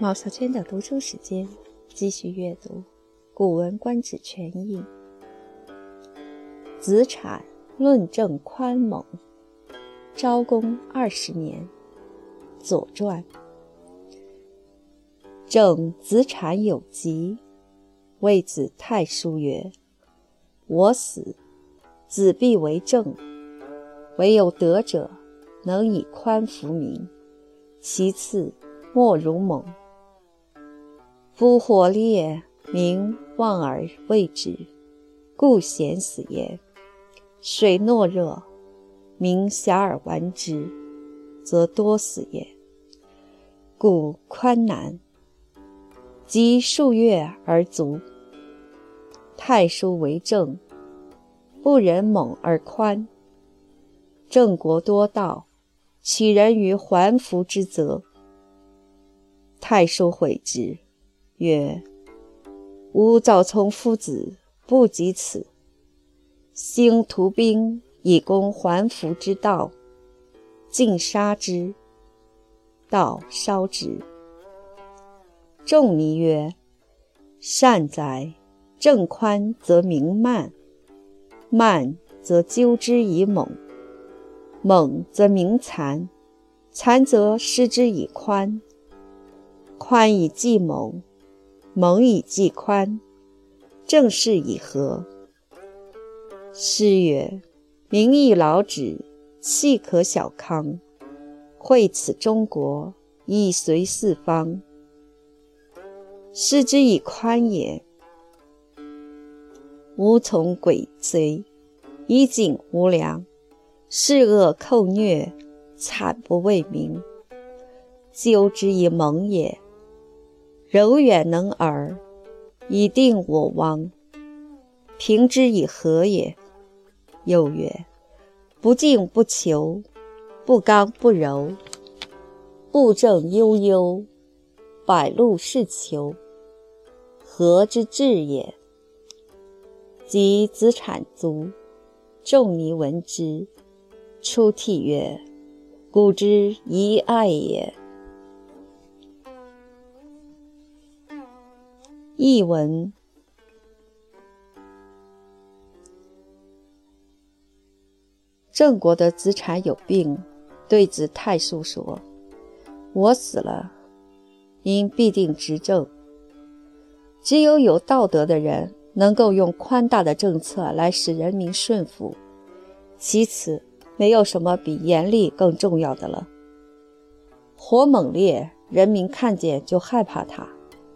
毛小娟的读书时间，继续阅读《古文观止全译》。子产论证宽猛。昭公二十年，《左传》。正子产有疾，谓子太叔曰：“我死，子必为政。唯有德者，能以宽服民。其次，莫如猛。”夫火烈，民望而畏之，故咸死也；水懦热，民遐而玩之，则多死也。故宽难，及数月而足。太叔为政，不忍猛而宽。郑国多盗，起人于还服之责。太叔悔之。曰：“吾早从夫子，不及此。兴屠兵以攻还服之道，尽杀之，道烧之。”仲尼曰：“善哉！政宽则民慢，慢则纠之以猛，猛则民残，残则失之以宽，宽以济猛。”蒙以济宽，正是以和。诗曰：“民亦劳止，气可小康。惠此中国，以随四方。失之以宽也。无从鬼贼，以警无良，恃恶寇虐，惨不为民。纠之以猛也。”柔远能尔，以定我亡；平之以和也。又曰：不敬不求，不刚不柔，布政悠悠，百禄是求，和之至也。及子产卒，仲尼闻之，出涕曰：“古之遗爱也。”译文：郑国的子产有病，对子太叔说：“我死了，您必定执政。只有有道德的人，能够用宽大的政策来使人民顺服。其次，没有什么比严厉更重要的了。火猛烈，人民看见就害怕他，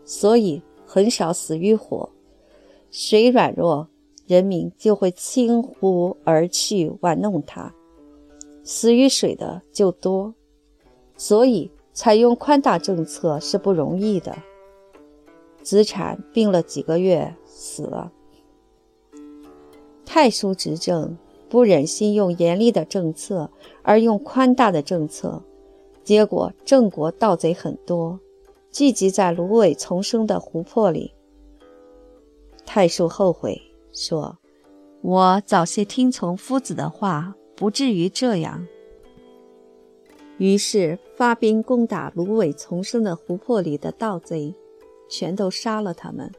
所以。”很少死于火，水软弱，人民就会轻忽而去玩弄它；死于水的就多，所以采用宽大政策是不容易的。子产病了几个月，死了。太叔执政不忍心用严厉的政策，而用宽大的政策，结果郑国盗贼很多。聚集在芦苇丛生的湖泊里。太叔后悔说：“我早些听从夫子的话，不至于这样。”于是发兵攻打芦苇丛生的湖泊里的盗贼，全都杀了他们。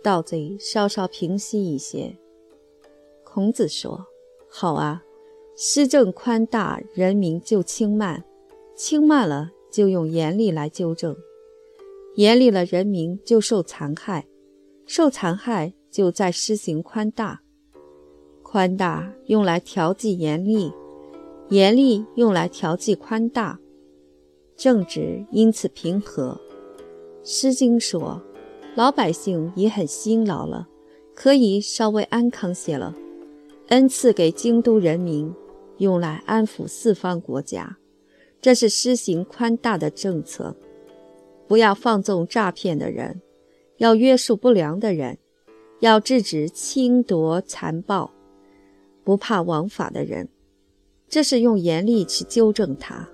盗贼稍稍平息一些。孔子说：“好啊，施政宽大，人民就轻慢；轻慢了，就用严厉来纠正。”严厉了，人民就受残害；受残害，就再施行宽大。宽大用来调剂严厉，严厉用来调剂宽大，政治因此平和。《诗经》说：“老百姓也很辛劳了，可以稍微安康些了。”恩赐给京都人民，用来安抚四方国家，这是施行宽大的政策。不要放纵诈骗的人，要约束不良的人，要制止侵夺残暴，不怕枉法的人。这是用严厉去纠正他，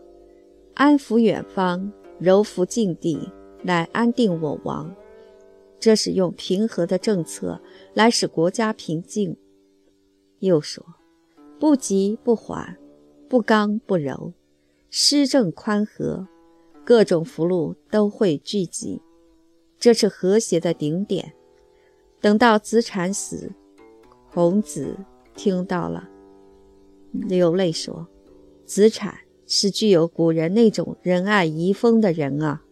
安抚远方，柔服境地，来安定我王。这是用平和的政策来使国家平静。又说，不急不缓，不刚不柔，施政宽和。各种福禄都会聚集，这是和谐的顶点。等到子产死，孔子听到了，流泪说：“子产是具有古人那种仁爱遗风的人啊。”